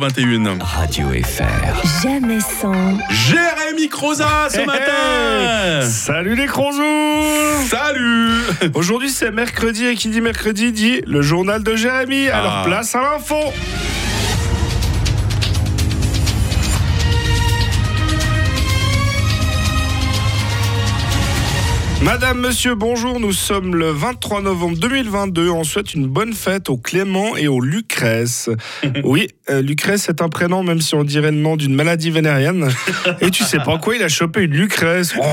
21. Radio FR. Jamais sans, Jérémy Croza ce matin Salut les crozous Salut Aujourd'hui c'est mercredi et qui dit mercredi dit le journal de Jérémy. Alors Ah. place à l'info Madame, monsieur, bonjour. Nous sommes le 23 novembre 2022. On souhaite une bonne fête au Clément et au Lucrèce. Oui, euh, Lucrèce est un prénom, même si on dirait le nom d'une maladie vénérienne. Et tu sais pas quoi, il a chopé une Lucrèce. Oh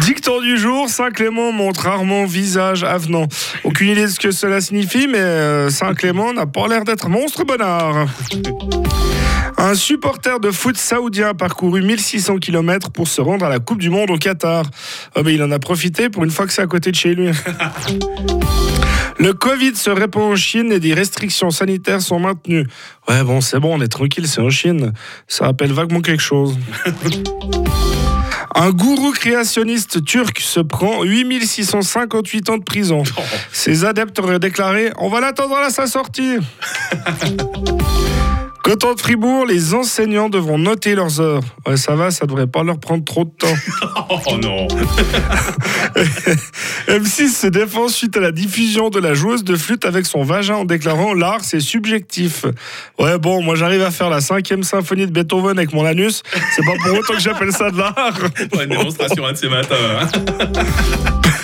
Dicton du jour, Saint Clément montre rarement visage avenant. Aucune idée de ce que cela signifie, mais euh, Saint Clément n'a pas l'air d'être monstre bonnard. Un supporter de foot saoudien a parcouru 1600 km pour se rendre à la Coupe du Monde au Qatar. Il en a profité pour une fois que c'est à côté de chez lui. Le Covid se répand en Chine et des restrictions sanitaires sont maintenues. Ouais, bon, c'est bon, on est tranquille, c'est en Chine. Ça rappelle vaguement quelque chose. Un gourou créationniste turc se prend 8658 ans de prison. Ses adeptes auraient déclaré On va l'attendre à sa sortie. Canton de Fribourg, les enseignants devront noter leurs heures. Ouais, ça va, ça devrait pas leur prendre trop de temps. Oh non M6 se défend suite à la diffusion de la joueuse de flûte avec son vagin en déclarant l'art c'est subjectif. Ouais bon, moi j'arrive à faire la cinquième symphonie de Beethoven avec mon anus. C'est pas pour autant que j'appelle ça de l'art. Pas une démonstration un de ces matins. hein.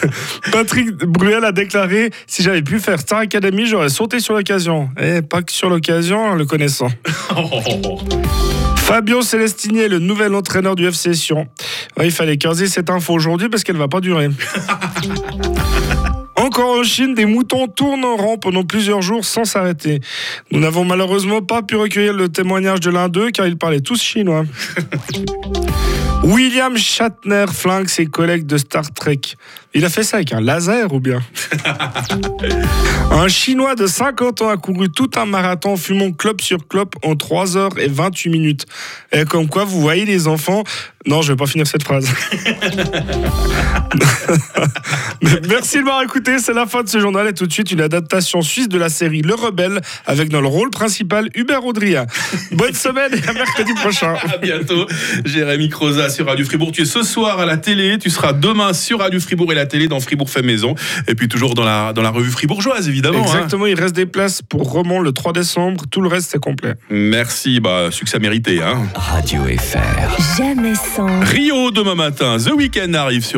Patrick Bruel a déclaré si j'avais pu faire Star Academy, j'aurais sauté sur l'occasion. Et pas que sur l'occasion, le connaissant. Fabio Celestini est le nouvel entraîneur du FC Sion. Ouais, il fallait caser cette info aujourd'hui parce qu'elle va pas durer. Encore en Chine, des moutons tournent en rang pendant plusieurs jours sans s'arrêter. Nous n'avons malheureusement pas pu recueillir le témoignage de l'un d'eux car ils parlaient tous chinois. William Shatner flingue ses collègues de Star Trek. Il a fait ça avec un laser ou bien? Un Chinois de 50 ans a couru tout un marathon fumant clope sur clope en 3 heures et 28 minutes. Et comme quoi, vous voyez les enfants... Non, je vais pas finir cette phrase. Merci de m'avoir écouté, c'est la fin de ce journal et tout de suite une adaptation suisse de la série Le Rebelle avec dans le rôle principal Hubert Audria. Bonne semaine et à mercredi prochain. À bientôt, Jérémy Croza sur Radio Fribourg. Tu es ce soir à la télé, tu seras demain sur Radio Fribourg et la télé dans Fribourg fait maison. Et puis toujours dans la, dans la revue fribourgeoise, évidemment. hein. Exactement, il reste des places pour Romont le 3 décembre, tout le reste c'est complet. Merci, bah, succès mérité. Hein. Radio FR. jamais Rio demain matin, The Weeknd arrive sur